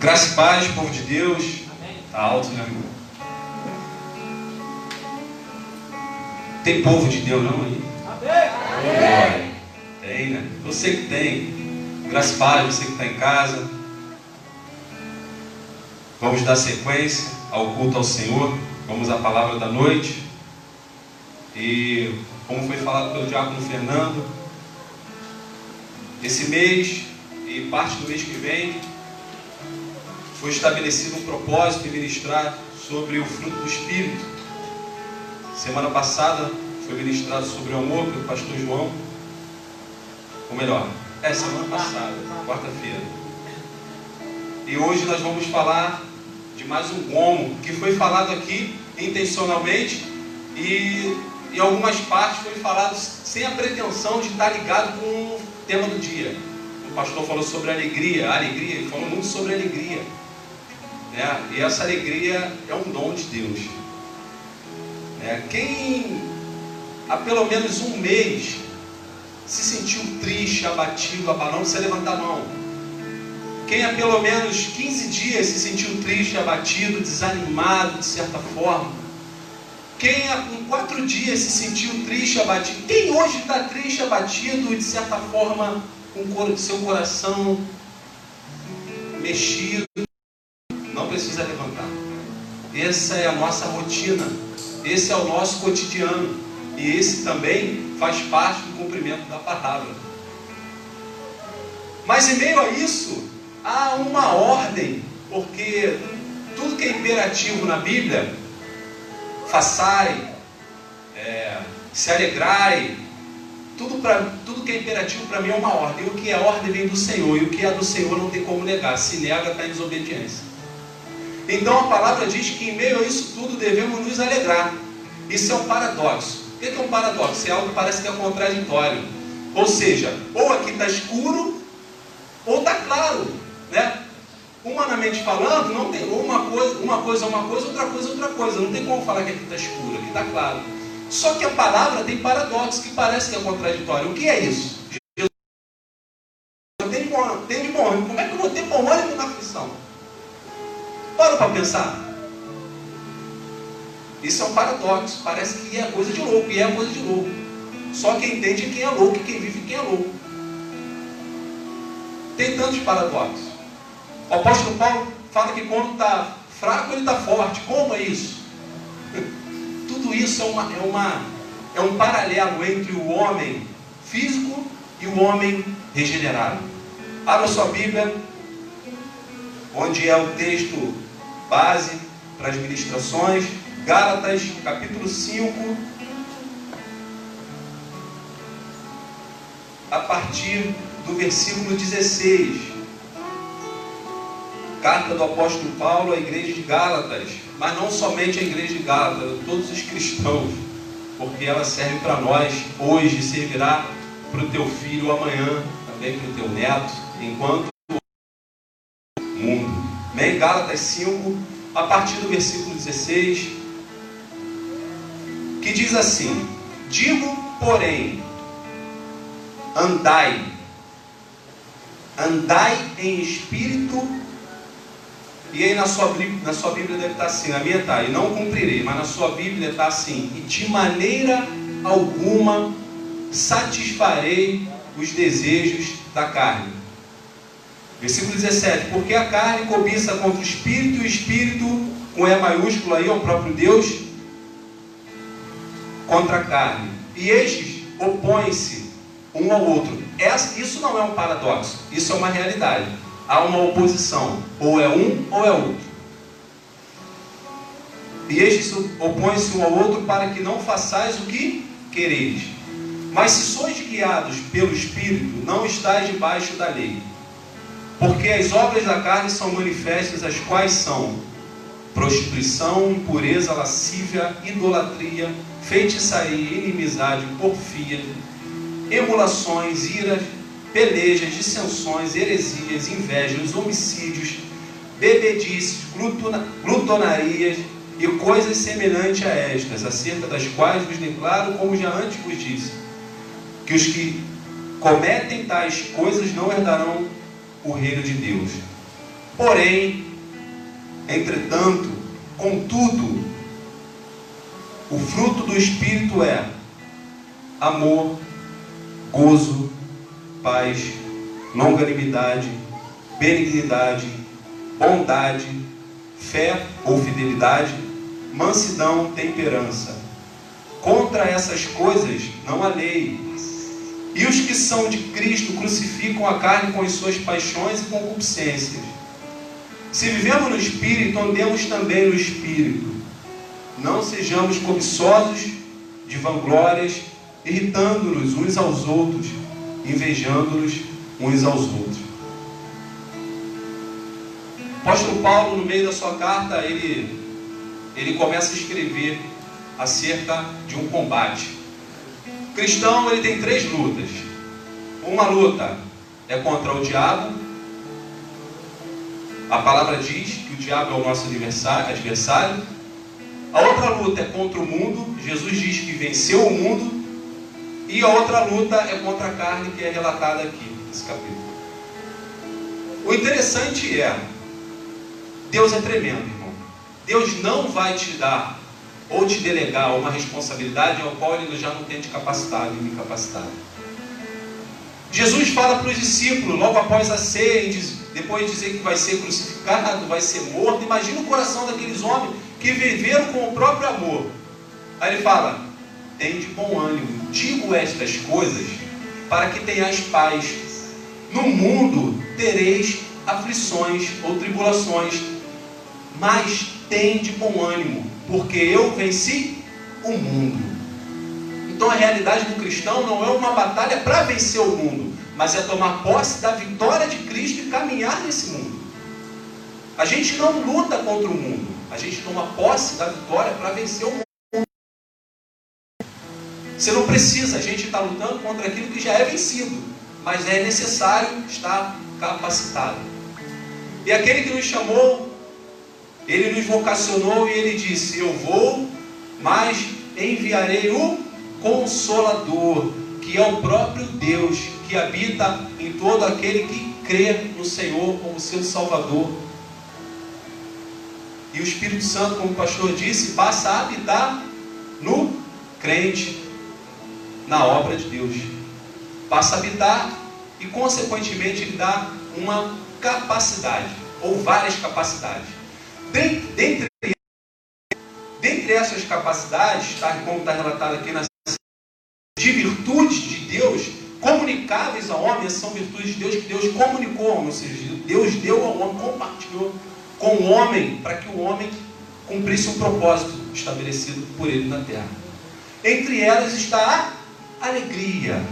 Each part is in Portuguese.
Graça e paz, povo de Deus. Está alto, né, irmão? Tem povo de Deus não aí? Amém. Tem, né? Você que tem. Graça e paz, você que está em casa. Vamos dar sequência ao culto ao Senhor. Vamos à palavra da noite. E como foi falado pelo diácono Fernando, esse mês e parte do mês que vem foi estabelecido um propósito de ministrar sobre o fruto do Espírito. Semana passada foi ministrado sobre o amor pelo pastor João. Ou melhor, é semana passada, quarta-feira. E hoje nós vamos falar de mais um gomo que foi falado aqui intencionalmente e em algumas partes foi falado sem a pretensão de estar ligado com o tema do dia. O pastor falou sobre alegria, alegria, ele falou muito sobre alegria. Né? E essa alegria é um dom de Deus. Né? Quem há pelo menos um mês se sentiu triste, abatido, abalado, você levanta a mão. Quem há pelo menos 15 dias se sentiu triste, abatido, desanimado de certa forma. Quem há em quatro dias se sentiu triste, abatido. Quem hoje está triste, abatido e de certa forma com seu coração mexido, não precisa levantar. Essa é a nossa rotina. Esse é o nosso cotidiano. E esse também faz parte do cumprimento da palavra. Mas em meio a isso, há uma ordem, porque tudo que é imperativo na Bíblia, façai, é, se alegrai, tudo, pra, tudo que é imperativo para mim é uma ordem. O que é ordem vem do Senhor, e o que é do Senhor não tem como negar. Se nega, está em desobediência. Então a palavra diz que em meio a isso tudo devemos nos alegrar. Isso é um paradoxo. O que é um paradoxo? É algo que parece que é contraditório. Ou seja, ou aqui está escuro, ou está claro. Né? Humanamente falando, não tem uma coisa, uma coisa é uma coisa, outra coisa é outra coisa. Não tem como falar que aqui está escuro, aqui está claro. Só que a palavra tem paradoxo que parece que é contraditório. O que é isso? Jesus tem de tem de ânimo. Como é que eu vou ter ânimo na aflição? Para para pensar. Isso é um paradoxo. Parece que é coisa de louco, e é coisa de louco. Só quem entende é quem é louco, e quem vive é quem é louco. Tem tantos paradoxos. O apóstolo Paulo fala que quando está fraco, ele está forte. Como é isso? Isso é, uma, é, uma, é um paralelo entre o homem físico e o homem regenerado. Abra sua Bíblia, onde é o texto base para as ministrações. Gálatas, capítulo 5, a partir do versículo 16. Carta do apóstolo Paulo à igreja de Gálatas, mas não somente a igreja de Gálatas, todos os cristãos, porque ela serve para nós hoje, servirá para o teu filho amanhã, também para o teu neto, enquanto o mundo. Bem, Gálatas 5, a partir do versículo 16, que diz assim: Digo, porém, andai, andai em espírito. E aí na sua, na sua Bíblia deve estar assim, na minha está, e não cumprirei, mas na sua Bíblia está assim, e de maneira alguma satisfarei os desejos da carne. Versículo 17, porque a carne cobiça contra o espírito, e o espírito, com E maiúsculo aí, é o próprio Deus, contra a carne. E estes opõem-se um ao outro. Isso não é um paradoxo, isso é uma realidade. Há uma oposição, ou é um ou é outro. E estes opõem-se um ao outro para que não façais o que quereis. Mas se sois guiados pelo Espírito, não estáis debaixo da lei. Porque as obras da carne são manifestas, as quais são prostituição, impureza, lascívia, idolatria, feitiçaria, inimizade, porfia, emulações, iras, pelejas, dissensões, heresias, invejas, homicídios, bebedices, glutonarias e coisas semelhantes a estas, acerca das quais vos declaro, como já antes vos disse, que os que cometem tais coisas não herdarão o reino de Deus. Porém, entretanto, contudo, o fruto do Espírito é amor, gozo, paz, longanimidade, benignidade, bondade, fé ou fidelidade, mansidão, temperança. Contra essas coisas não há lei. E os que são de Cristo crucificam a carne com as suas paixões e concupiscências. Se vivemos no Espírito, andemos também no Espírito. Não sejamos cobiçosos de vanglórias, irritando-nos uns aos outros, invejando-nos uns aos outros. O apóstolo Paulo, no meio da sua carta, ele, ele começa a escrever acerca de um combate. O cristão ele tem três lutas. Uma luta é contra o diabo. A palavra diz que o diabo é o nosso adversário. A outra luta é contra o mundo. Jesus diz que venceu o mundo. E a outra luta é contra a carne, que é relatada aqui nesse capítulo. O interessante é, Deus é tremendo, irmão. Deus não vai te dar ou te delegar uma responsabilidade ao qual ele já não tem te capacitado e me capacitado. Jesus fala para os discípulos, logo após a ceia, depois de dizer que vai ser crucificado, vai ser morto. Imagina o coração daqueles homens que viveram com o próprio amor. Aí ele fala: tem de bom ânimo, digo estas coisas para que tenhas paz. No mundo tereis aflições ou tribulações, mas tem de bom ânimo, porque eu venci o mundo. Então a realidade do cristão não é uma batalha para vencer o mundo, mas é tomar posse da vitória de Cristo e caminhar nesse mundo. A gente não luta contra o mundo, a gente toma posse da vitória para vencer o mundo. Você não precisa, a gente está lutando contra aquilo que já é vencido, mas é necessário estar capacitado. E aquele que nos chamou ele nos vocacionou e ele disse: Eu vou, mas enviarei o Consolador, que é o próprio Deus que habita em todo aquele que crê no Senhor como seu Salvador. E o Espírito Santo, como o pastor disse, passa a habitar no crente, na obra de Deus. Passa a habitar e, consequentemente, ele dá uma capacidade, ou várias capacidades. Dentre, dentre essas capacidades, tá, como está relatado aqui na de virtudes de Deus, comunicáveis ao homem, são virtudes de Deus que Deus comunicou ao homem, ou seja, Deus deu ao homem, compartilhou com o homem, para que o homem cumprisse um propósito estabelecido por ele na terra. Entre elas está alegria.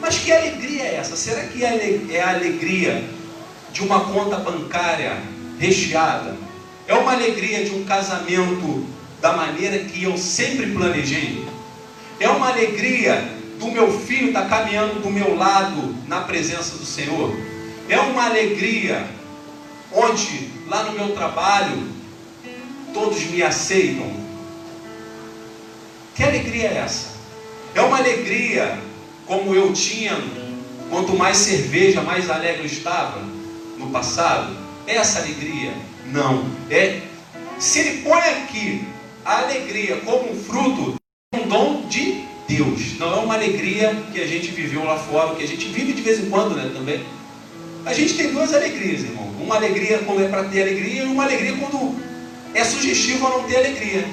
Mas que alegria é essa? Será que é a alegria de uma conta bancária recheada? É uma alegria de um casamento da maneira que eu sempre planejei. É uma alegria do meu filho estar tá caminhando do meu lado na presença do Senhor. É uma alegria onde lá no meu trabalho todos me aceitam. Que alegria é essa? É uma alegria como eu tinha, quanto mais cerveja, mais alegre eu estava no passado. É essa alegria não. É, se ele põe aqui a alegria como um fruto, é um dom de Deus. Não é uma alegria que a gente viveu lá fora, que a gente vive de vez em quando, né, também. A gente tem duas alegrias, irmão. Uma alegria quando é para ter alegria e uma alegria quando é sugestivo a não ter alegria.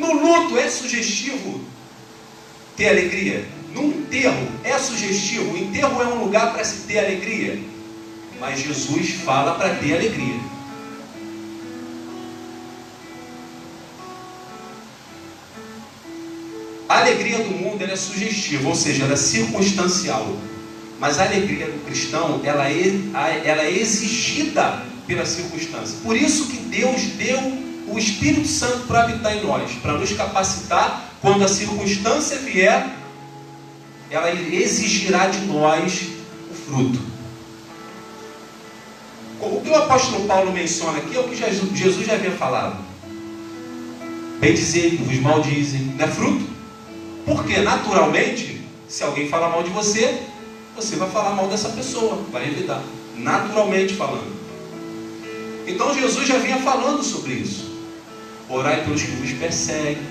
No luto é sugestivo ter alegria. No enterro é sugestivo. O enterro é um lugar para se ter alegria mas Jesus fala para ter alegria. A alegria do mundo é sugestiva, ou seja, ela é circunstancial. Mas a alegria do cristão, ela é, ela é exigida pela circunstância. Por isso que Deus deu o Espírito Santo para habitar em nós, para nos capacitar quando a circunstância vier, ela exigirá de nós o fruto. O que o apóstolo Paulo menciona aqui é o que Jesus já havia falado. Bem dizer, vos maldizem, não é fruto? Porque naturalmente, se alguém fala mal de você, você vai falar mal dessa pessoa, vai evitar, naturalmente falando. Então Jesus já vinha falando sobre isso. Orai pelos que vos perseguem,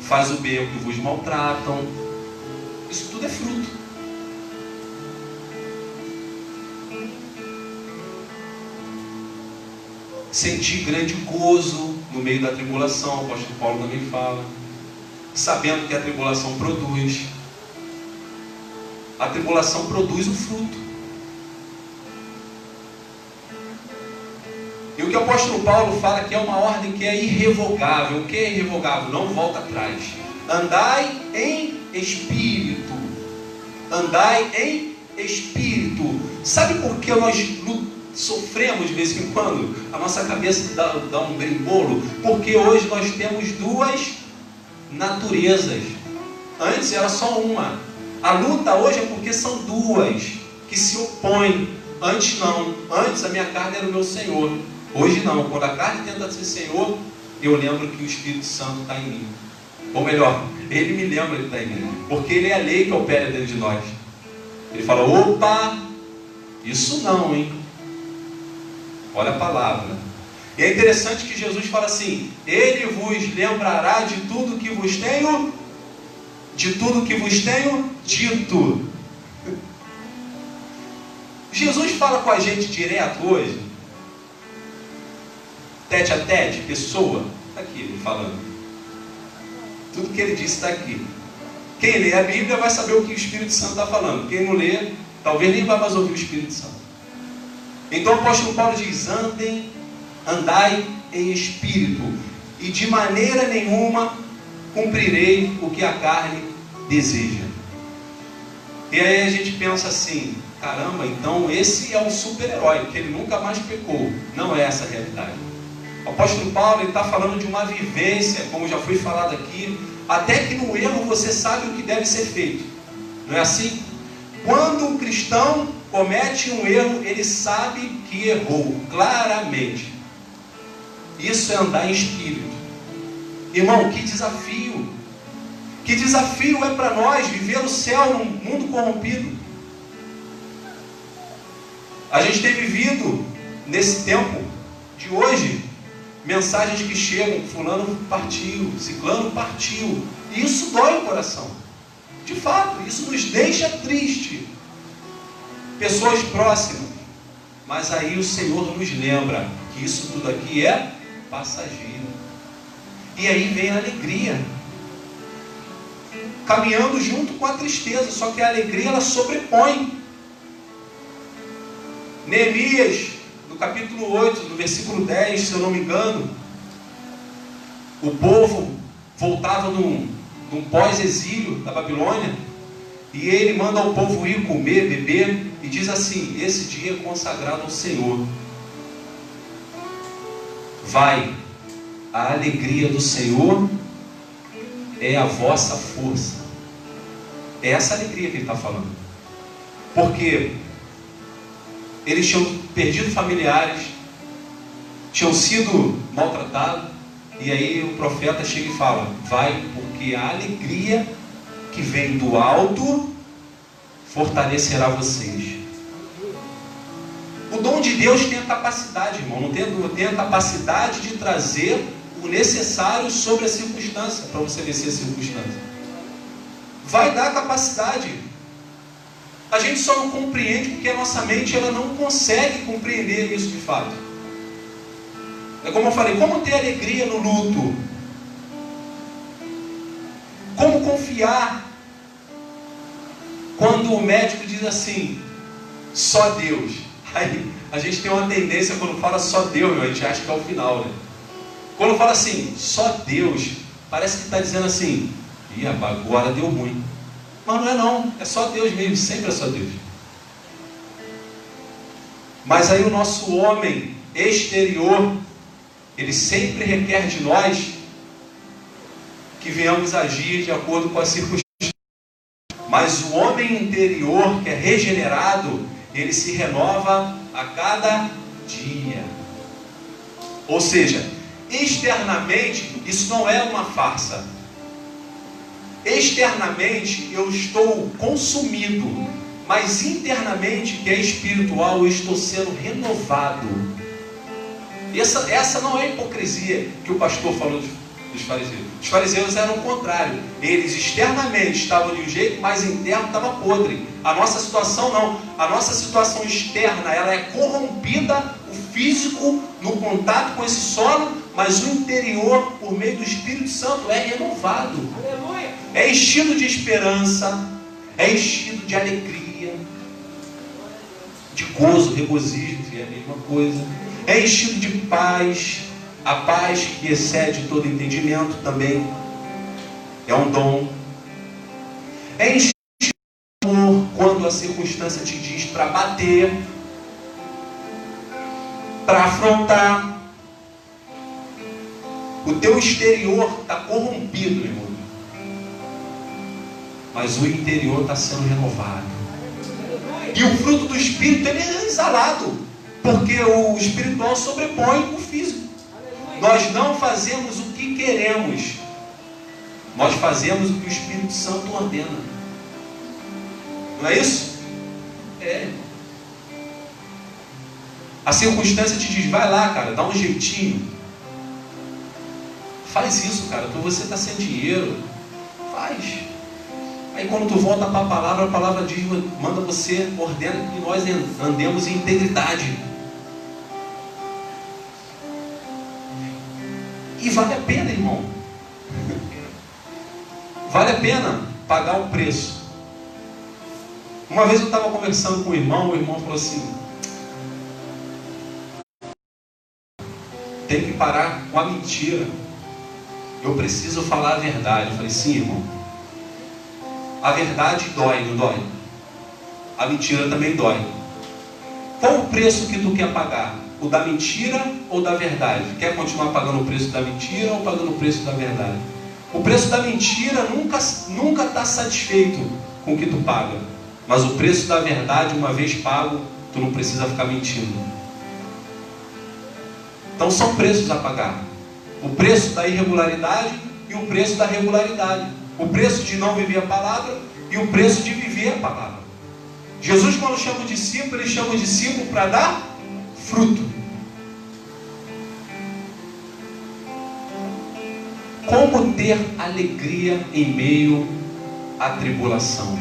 faz o bem ao que vos maltratam. Isso tudo é fruto. Sentir grande gozo no meio da tribulação, o apóstolo Paulo também fala. Sabendo que a tribulação produz. A tribulação produz o fruto. Que o apóstolo Paulo fala que é uma ordem que é irrevogável. O que é irrevogável? Não volta atrás. Andai em espírito. Andai em espírito. Sabe por que nós sofremos de vez em quando? A nossa cabeça dá, dá um brimbolo. Porque hoje nós temos duas naturezas. Antes era só uma. A luta hoje é porque são duas que se opõem. Antes não. Antes a minha carne era o meu Senhor. Hoje não. Quando a carne tenta ser Senhor, eu lembro que o Espírito Santo está em mim. Ou melhor, ele me lembra que está em mim. Porque ele é a lei que opera dentro de nós. Ele fala: opa, isso não, hein? Olha a palavra. E é interessante que Jesus fala assim: Ele vos lembrará de tudo que vos tenho, de tudo que vos tenho dito. Jesus fala com a gente direto hoje, tete a tete, pessoa, está aqui ele falando. Tudo que ele disse está aqui. Quem lê a Bíblia vai saber o que o Espírito Santo está falando. Quem não lê, talvez nem vai mais ouvir o Espírito Santo. Então o apóstolo Paulo diz: andem, andai em espírito, e de maneira nenhuma cumprirei o que a carne deseja. E aí a gente pensa assim: caramba, então esse é um super-herói, que ele nunca mais pecou. Não é essa a realidade. O apóstolo Paulo está falando de uma vivência, como já foi falado aqui, até que no erro você sabe o que deve ser feito. Não é assim? Quando um cristão comete um erro, ele sabe que errou, claramente. Isso é andar em espírito. Irmão, que desafio! Que desafio é para nós viver o céu num mundo corrompido. A gente tem vivido nesse tempo de hoje mensagens que chegam, fulano partiu, ciclano partiu. E isso dói o coração. De fato, isso nos deixa triste pessoas próximas. Mas aí o Senhor nos lembra que isso tudo aqui é passageiro. E aí vem a alegria. Caminhando junto com a tristeza, só que a alegria ela sobrepõe. Neemias, capítulo 8, no versículo 10, se eu não me engano, o povo voltava num, num pós-exílio da Babilônia, e ele manda o povo ir comer, beber, e diz assim: Esse dia é consagrado ao Senhor. Vai, a alegria do Senhor é a vossa força. É essa alegria que ele está falando. Porque eles tinham perdido familiares, tinham sido maltratados, e aí o profeta chega e fala: Vai, porque a alegria que vem do alto fortalecerá vocês. O dom de Deus tem a capacidade, irmão, não tem, tem a capacidade de trazer o necessário sobre a circunstância, para você vencer a circunstância. Vai dar capacidade. A gente só não compreende porque a nossa mente ela não consegue compreender isso de fato. É como eu falei, como ter alegria no luto? Como confiar quando o médico diz assim, só Deus. Aí a gente tem uma tendência quando fala só Deus, a gente acha que é o final, né? Quando fala assim, só Deus, parece que está dizendo assim, e agora deu ruim. Mas não é não, é só Deus mesmo, sempre é só Deus. Mas aí o nosso homem exterior, ele sempre requer de nós que venhamos agir de acordo com as circunstâncias. Mas o homem interior, que é regenerado, ele se renova a cada dia. Ou seja, externamente, isso não é uma farsa. Externamente, eu estou consumido, mas internamente, que é espiritual, eu estou sendo renovado. Essa, essa não é a hipocrisia que o pastor falou dos fariseus. Os fariseus eram o contrário. Eles externamente estavam de um jeito, mas interno estava podre. A nossa situação não. A nossa situação externa, ela é corrompida, o físico no contato com esse solo, mas o interior, por meio do Espírito Santo, é renovado. É enchido de esperança, é enchido de alegria, de gozo, regozijo, é a mesma coisa. É enchido de paz, a paz que excede todo entendimento também é um dom. É enchido de amor quando a circunstância te diz para bater, para afrontar. O teu exterior está corrompido, irmão. Mas o interior está sendo renovado. E o fruto do Espírito ele é exalado. Porque o espiritual sobrepõe o físico. Nós não fazemos o que queremos. Nós fazemos o que o Espírito Santo ordena. Não é isso? É. A circunstância te diz, vai lá, cara, dá um jeitinho. Faz isso, cara. Você está sem dinheiro. Faz. Aí quando tu volta para a palavra, a palavra diz, manda você, ordena que nós andemos em integridade. E vale a pena, irmão. Vale a pena pagar o preço. Uma vez eu estava conversando com o irmão, o irmão falou assim: tem que parar com a mentira. Eu preciso falar a verdade. Eu falei, sim, irmão. A verdade dói, não dói? A mentira também dói. Qual o preço que tu quer pagar? o da mentira ou da verdade? Quer continuar pagando o preço da mentira ou pagando o preço da verdade? O preço da mentira nunca nunca está satisfeito com o que tu paga, mas o preço da verdade, uma vez pago, tu não precisa ficar mentindo. Então são preços a pagar: o preço da irregularidade e o preço da regularidade, o preço de não viver a palavra e o preço de viver a palavra. Jesus, quando chama o discípulo, ele chama o discípulo para dar fruto. Como ter alegria em meio à tribulação?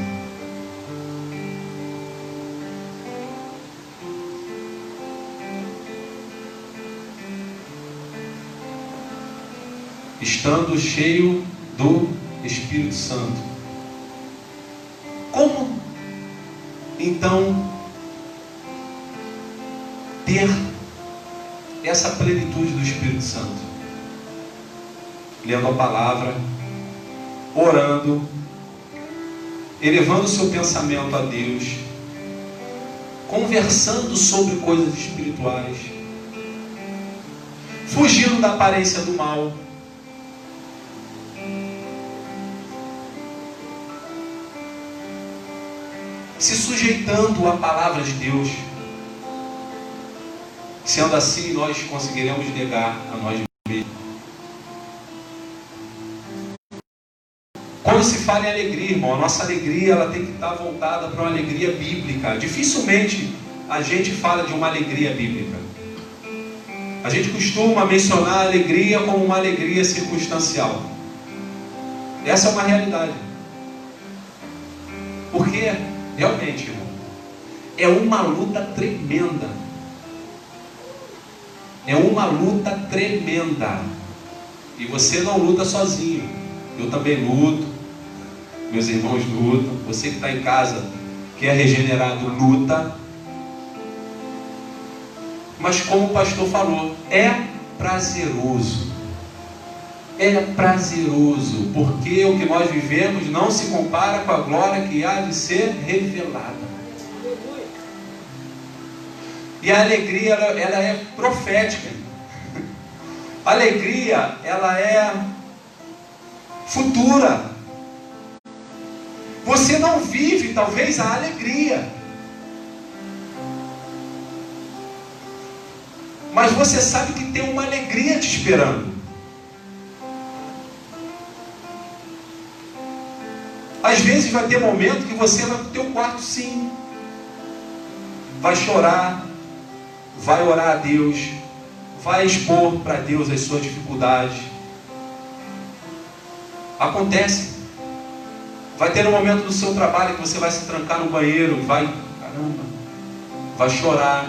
Estando cheio do Espírito Santo. Como então ter essa plenitude do Espírito Santo? lendo a palavra, orando, elevando o seu pensamento a Deus, conversando sobre coisas espirituais, fugindo da aparência do mal. Se sujeitando à palavra de Deus. Sendo assim, nós conseguiremos negar a nós mesmos. Quando se fala em alegria, irmão, a nossa alegria ela tem que estar voltada para uma alegria bíblica. Dificilmente a gente fala de uma alegria bíblica. A gente costuma mencionar a alegria como uma alegria circunstancial. Essa é uma realidade. Porque, realmente, irmão, é uma luta tremenda. É uma luta tremenda. E você não luta sozinho. Eu também luto meus irmãos lutam, você que está em casa, que é regenerado, luta. Mas como o pastor falou, é prazeroso. É prazeroso, porque o que nós vivemos não se compara com a glória que há de ser revelada. E a alegria, ela, ela é profética. A alegria, ela é futura. Você não vive, talvez, a alegria. Mas você sabe que tem uma alegria te esperando. Às vezes vai ter momento que você vai para o teu quarto sim. Vai chorar, vai orar a Deus, vai expor para Deus as suas dificuldades. Acontece. Vai ter um momento do seu trabalho que você vai se trancar no banheiro, vai, caramba, vai chorar,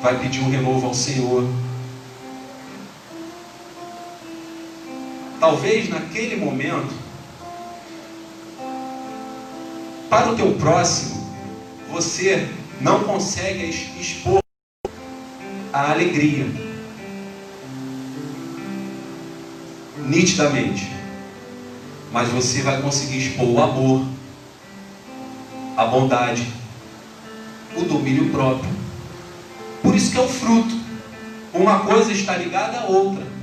vai pedir um renovo ao Senhor. Talvez naquele momento, para o teu próximo, você não consegue expor a alegria nitidamente, mas você vai conseguir expor o amor, a bondade, o domínio próprio. Por isso que é o fruto. Uma coisa está ligada à outra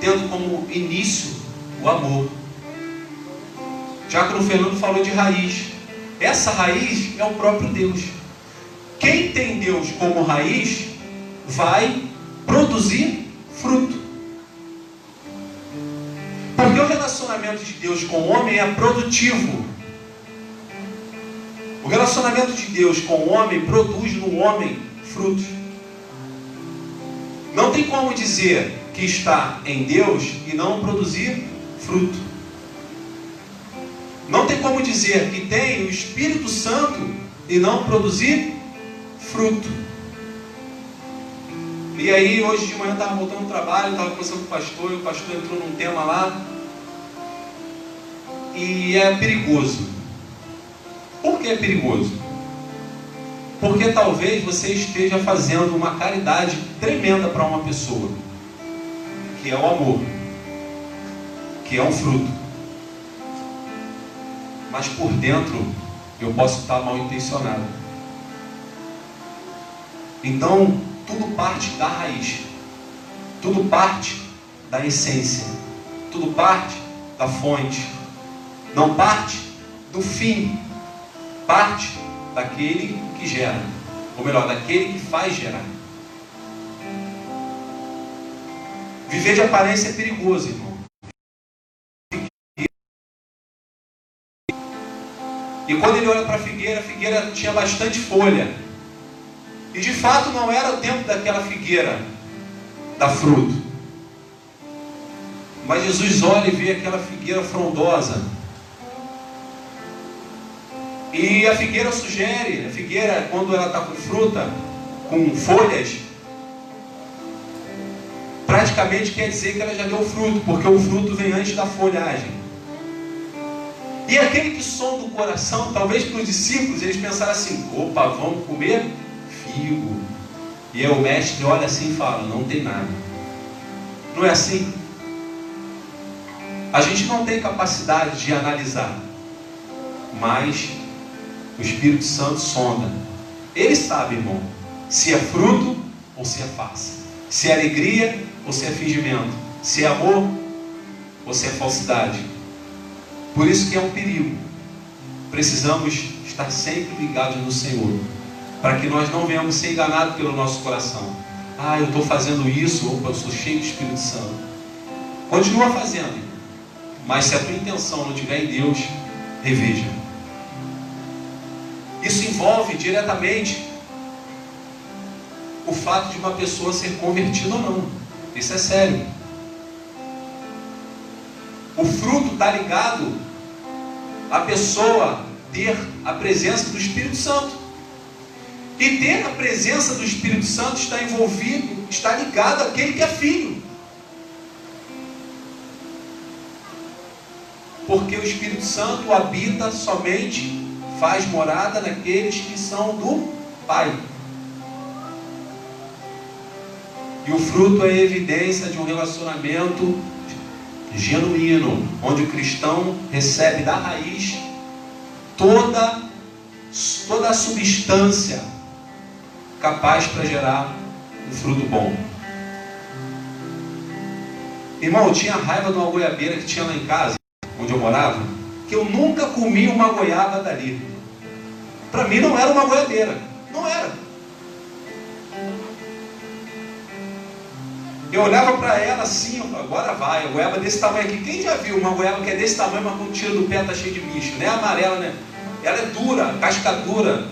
tendo como início o amor. Diácono Fernando falou de raiz. Essa raiz é o próprio Deus. Quem tem Deus como raiz vai produzir fruto. Porque o relacionamento de Deus com o homem é produtivo. O relacionamento de Deus com o homem produz no homem frutos. Não tem como dizer que está em Deus e não produzir fruto. Não tem como dizer que tem o Espírito Santo e não produzir fruto. E aí, hoje de manhã, eu estava voltando do trabalho, estava conversando com o pastor, e o pastor entrou num tema lá. E é perigoso. Por que é perigoso? Porque talvez você esteja fazendo uma caridade tremenda para uma pessoa que é o amor, que é um fruto. Mas por dentro eu posso estar mal intencionado. Então, tudo parte da raiz, tudo parte da essência, tudo parte da fonte, não parte do fim, parte daquele que gera, ou melhor, daquele que faz gerar. Viver de aparência é perigoso, irmão. E quando ele olha para a figueira, a figueira tinha bastante folha. E de fato não era o tempo daquela figueira dar fruto. Mas Jesus olha e vê aquela figueira frondosa. E a figueira sugere, a figueira, quando ela está com fruta, com folhas, praticamente quer dizer que ela já deu fruto, porque o fruto vem antes da folhagem. E aquele que sonda o coração, talvez para os discípulos, eles pensaram assim: opa, vamos comer figo. E aí o mestre olha assim e fala: não tem nada. Não é assim? A gente não tem capacidade de analisar, mas o Espírito Santo sonda. Ele sabe, irmão, se é fruto ou se é face, se é alegria ou é fingimento, se é amor ou é falsidade. Por isso que é um perigo. Precisamos estar sempre ligados no Senhor, para que nós não venhamos ser enganados pelo nosso coração. Ah, eu estou fazendo isso, opa, eu sou cheio do Espírito Santo. Continua fazendo, mas se a tua intenção não estiver em Deus, reveja. Isso envolve diretamente o fato de uma pessoa ser convertida ou não. Isso é sério. O fruto está ligado à pessoa ter a presença do Espírito Santo. E ter a presença do Espírito Santo está envolvido, está ligado àquele que é filho. Porque o Espírito Santo habita somente, faz morada naqueles que são do Pai. E o fruto é evidência de um relacionamento genuíno, onde o cristão recebe da raiz toda, toda a substância capaz para gerar um fruto bom. Irmão, eu tinha raiva de uma goiabeira que tinha lá em casa, onde eu morava, que eu nunca comi uma goiaba dali. Para mim não era uma goiabeira. Não era. Eu olhava para ela assim, agora vai, a goiaba desse tamanho aqui. Quem já viu uma goiaba que é desse tamanho, mas quando tira do pé tá cheio de bicho? Não é amarela, né? Ela é dura, casca dura.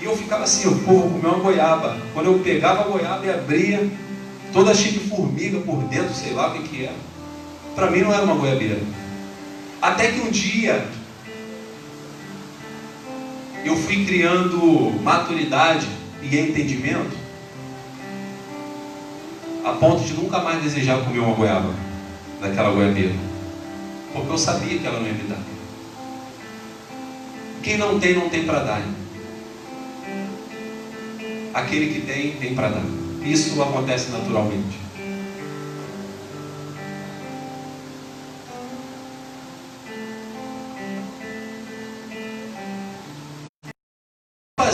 E eu ficava assim, eu vou comer uma goiaba. Quando eu pegava a goiaba e abria, toda cheia de formiga por dentro, sei lá o que que era. Para mim não era uma goiabeira. Até que um dia eu fui criando maturidade e entendimento a ponto de nunca mais desejar comer uma goiaba daquela goiabeira. Porque eu sabia que ela não ia me dar. Quem não tem, não tem para dar. Aquele que tem, tem para dar. Isso acontece naturalmente.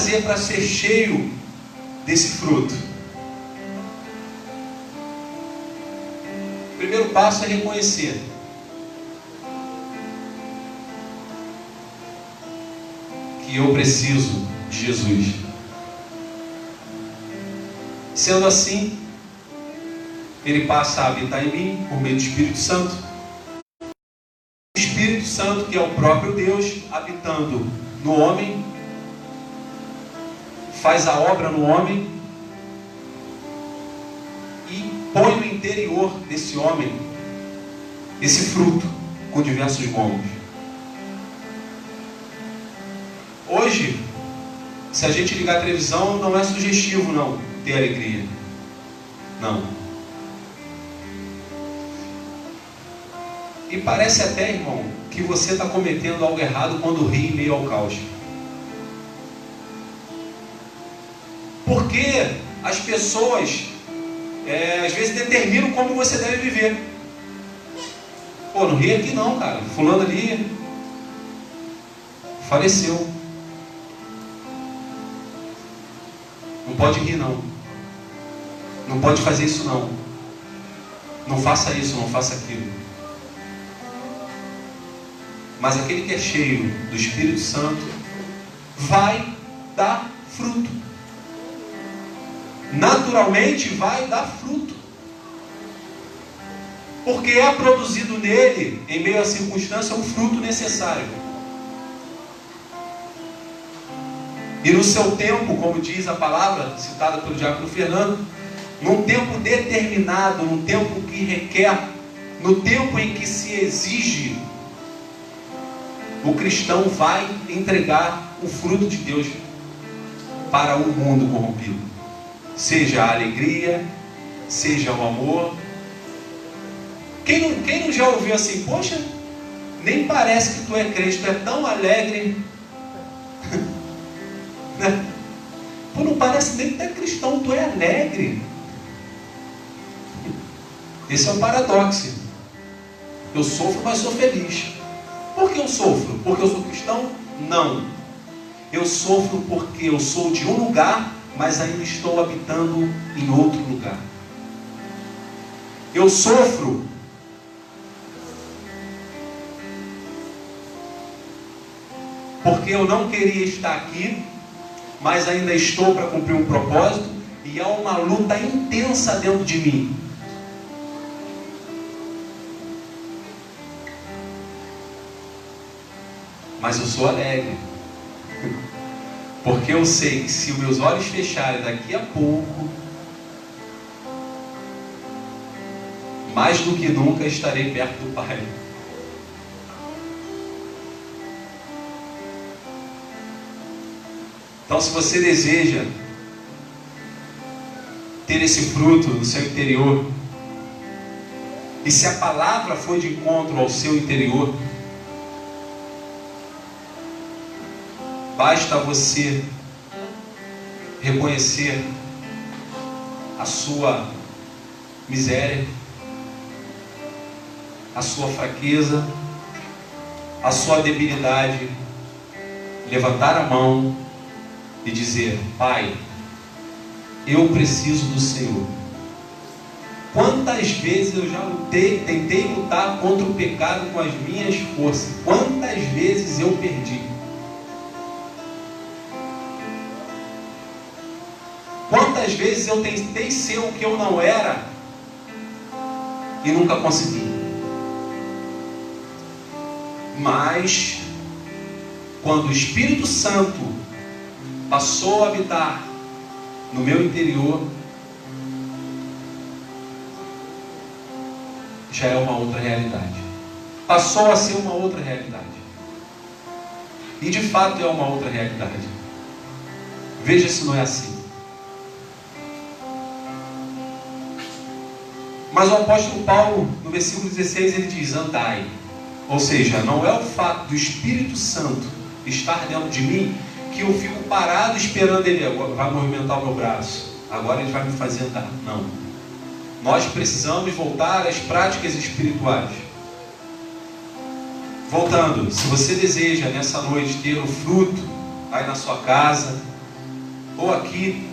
fazer para ser cheio desse fruto? Passo é reconhecer. Que eu preciso de Jesus. Sendo assim, ele passa a habitar em mim por meio do Espírito Santo. O Espírito Santo, que é o próprio Deus, habitando no homem, faz a obra no homem põe no interior desse homem esse fruto com diversos gomos. Hoje, se a gente ligar a televisão, não é sugestivo não ter alegria. Não. E parece até, irmão, que você está cometendo algo errado quando ri em meio ao caos. Porque as pessoas é, às vezes determinam como você deve viver. Pô, não ri aqui não, cara. Fulano ali faleceu. Não pode rir não. Não pode fazer isso não. Não faça isso, não faça aquilo. Mas aquele que é cheio do Espírito Santo vai dar fruto naturalmente vai dar fruto. Porque é produzido nele, em meio à circunstância, o fruto necessário. E no seu tempo, como diz a palavra citada pelo diácono Fernando, num tempo determinado, num tempo que requer, no tempo em que se exige, o cristão vai entregar o fruto de Deus para o mundo corrompido seja a alegria, seja o amor. Quem não, quem não já ouviu assim, poxa, nem parece que tu é crente, tu é tão alegre. né? Pô, não parece nem que tu é cristão, tu é alegre. Esse é o paradoxo. Eu sofro, mas sou feliz. Por que eu sofro? Porque eu sou cristão? Não. Eu sofro porque eu sou de um lugar mas ainda estou habitando em outro lugar. Eu sofro porque eu não queria estar aqui, mas ainda estou para cumprir um propósito e há uma luta intensa dentro de mim. Mas eu sou alegre. Porque eu sei que se os meus olhos fecharem daqui a pouco, mais do que nunca estarei perto do Pai. Então, se você deseja ter esse fruto no seu interior, e se a palavra for de encontro ao seu interior, Basta você reconhecer a sua miséria, a sua fraqueza, a sua debilidade, levantar a mão e dizer: Pai, eu preciso do Senhor. Quantas vezes eu já lutei, tentei lutar contra o pecado com as minhas forças? Quantas vezes eu perdi? Quantas vezes eu tentei ser o que eu não era e nunca consegui. Mas, quando o Espírito Santo passou a habitar no meu interior, já é uma outra realidade. Passou a ser uma outra realidade. E de fato é uma outra realidade. Veja se não é assim. Mas o apóstolo Paulo, no versículo 16, ele diz: Andai. Ou seja, não é o fato do Espírito Santo estar dentro de mim que eu fico parado esperando ele. Vai movimentar o meu braço. Agora ele vai me fazer andar. Não. Nós precisamos voltar às práticas espirituais. Voltando, se você deseja nessa noite ter o fruto aí na sua casa ou aqui,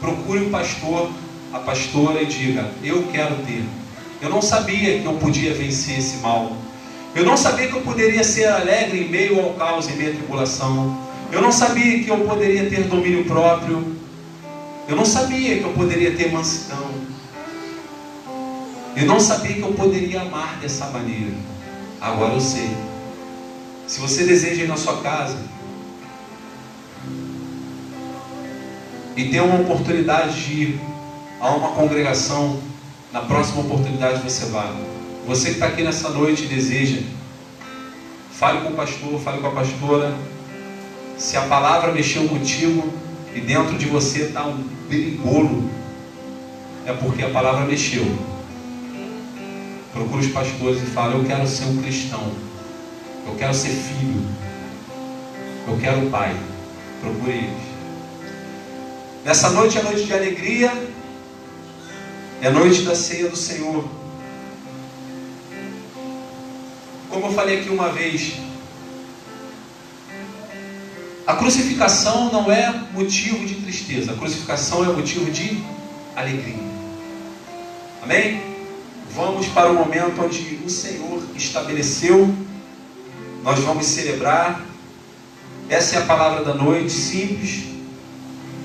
procure um pastor, a pastora e diga: Eu quero ter. Eu não sabia que eu podia vencer esse mal. Eu não sabia que eu poderia ser alegre em meio ao caos, em meio à tribulação. Eu não sabia que eu poderia ter domínio próprio. Eu não sabia que eu poderia ter mansidão. Eu não sabia que eu poderia amar dessa maneira. Agora eu sei. Se você deseja ir na sua casa e ter uma oportunidade de ir a uma congregação, na próxima oportunidade você vai. Você que está aqui nessa noite e deseja, fale com o pastor, fale com a pastora. Se a palavra mexeu contigo e dentro de você está um perigolo, é porque a palavra mexeu. Procure os pastores e fale: Eu quero ser um cristão. Eu quero ser filho. Eu quero pai. Procure eles. Nessa noite é noite de alegria. É noite da ceia do Senhor. Como eu falei aqui uma vez, a crucificação não é motivo de tristeza, a crucificação é motivo de alegria. Amém? Vamos para o momento onde o Senhor estabeleceu, nós vamos celebrar. Essa é a palavra da noite, simples.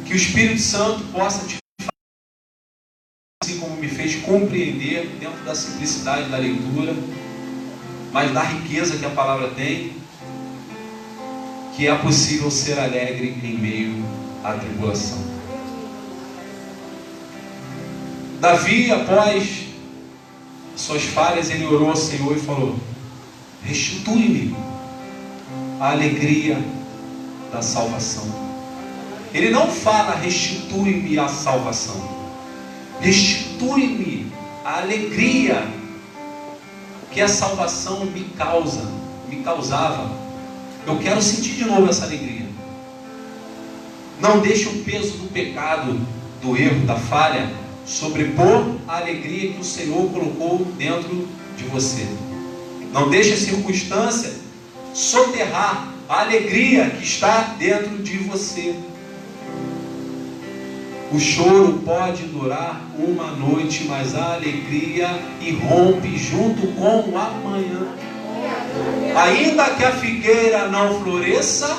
Que o Espírito Santo possa te assim como me fez compreender dentro da simplicidade da leitura, mas da riqueza que a palavra tem, que é possível ser alegre em meio à tribulação. Davi, após suas falhas, ele orou ao Senhor e falou: Restitui-me a alegria da salvação. Ele não fala restitui-me a salvação. Restitui-me a alegria que a salvação me causa, me causava. Eu quero sentir de novo essa alegria. Não deixe o peso do pecado, do erro, da falha, sobrepor a alegria que o Senhor colocou dentro de você. Não deixe a circunstância soterrar a alegria que está dentro de você. O choro pode durar uma noite, mas a alegria irrompe junto com o amanhã. Ainda que a figueira não floresça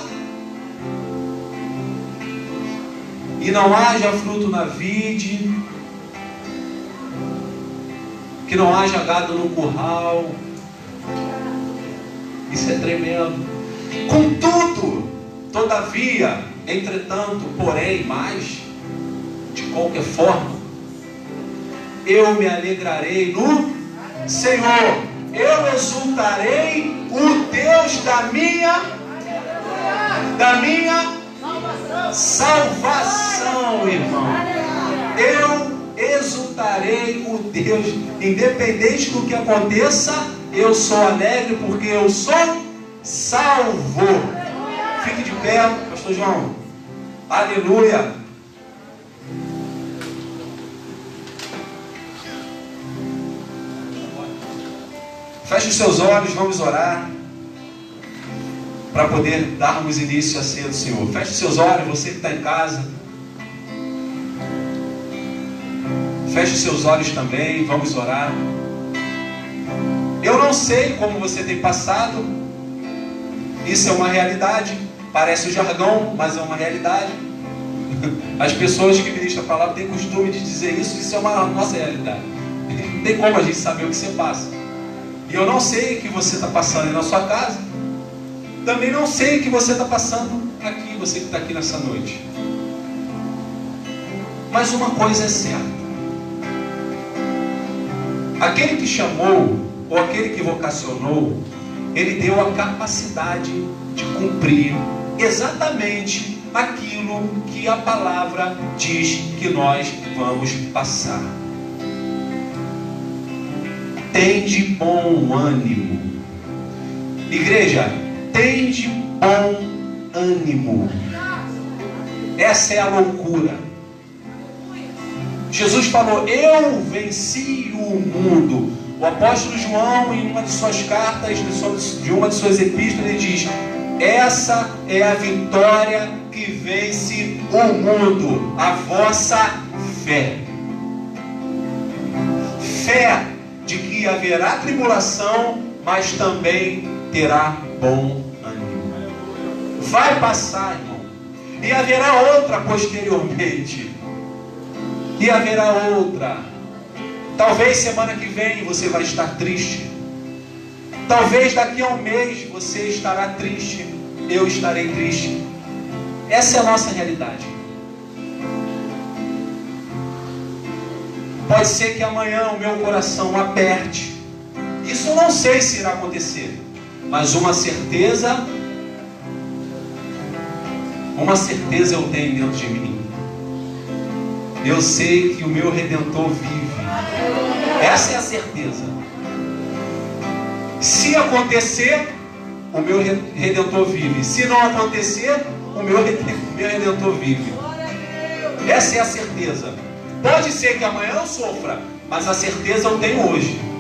e não haja fruto na vide, que não haja gado no curral, isso é tremendo. Contudo, todavia, entretanto, porém, mais, de qualquer forma, eu me alegrarei no Senhor, eu exultarei o Deus da minha, da minha salvação, irmão. Eu exultarei o Deus, independente do que aconteça, eu sou alegre porque eu sou salvo. Fique de pé, Pastor João. Aleluia. Feche os seus olhos, vamos orar. Para poder darmos início à ceia do Senhor. Feche os seus olhos, você que está em casa. Feche os seus olhos também, vamos orar. Eu não sei como você tem passado. Isso é uma realidade. Parece um jargão, mas é uma realidade. As pessoas que ministram a palavra têm costume de dizer isso, isso é uma nossa realidade. Não tem como a gente saber o que você passa. E eu não sei o que você está passando aí na sua casa. Também não sei o que você está passando aqui, você que está aqui nessa noite. Mas uma coisa é certa. Aquele que chamou, ou aquele que vocacionou, ele deu a capacidade de cumprir exatamente aquilo que a palavra diz que nós vamos passar. Tende bom ânimo. Igreja, tende bom ânimo. Essa é a loucura. Jesus falou: Eu venci o mundo. O apóstolo João, em uma de suas cartas, de uma de suas epístolas, ele diz: Essa é a vitória que vence o mundo, a vossa fé. Fé de que haverá tribulação, mas também terá bom ânimo. Vai passar, irmão. E haverá outra posteriormente. E haverá outra. Talvez semana que vem você vai estar triste. Talvez daqui a um mês você estará triste. Eu estarei triste. Essa é a nossa realidade. Pode ser que amanhã o meu coração aperte. Isso eu não sei se irá acontecer. Mas uma certeza, uma certeza eu tenho dentro de mim. Eu sei que o meu redentor vive. Essa é a certeza. Se acontecer, o meu redentor vive. Se não acontecer, o meu redentor vive. Essa é a certeza. Pode ser que amanhã eu sofra, mas a certeza eu tenho hoje.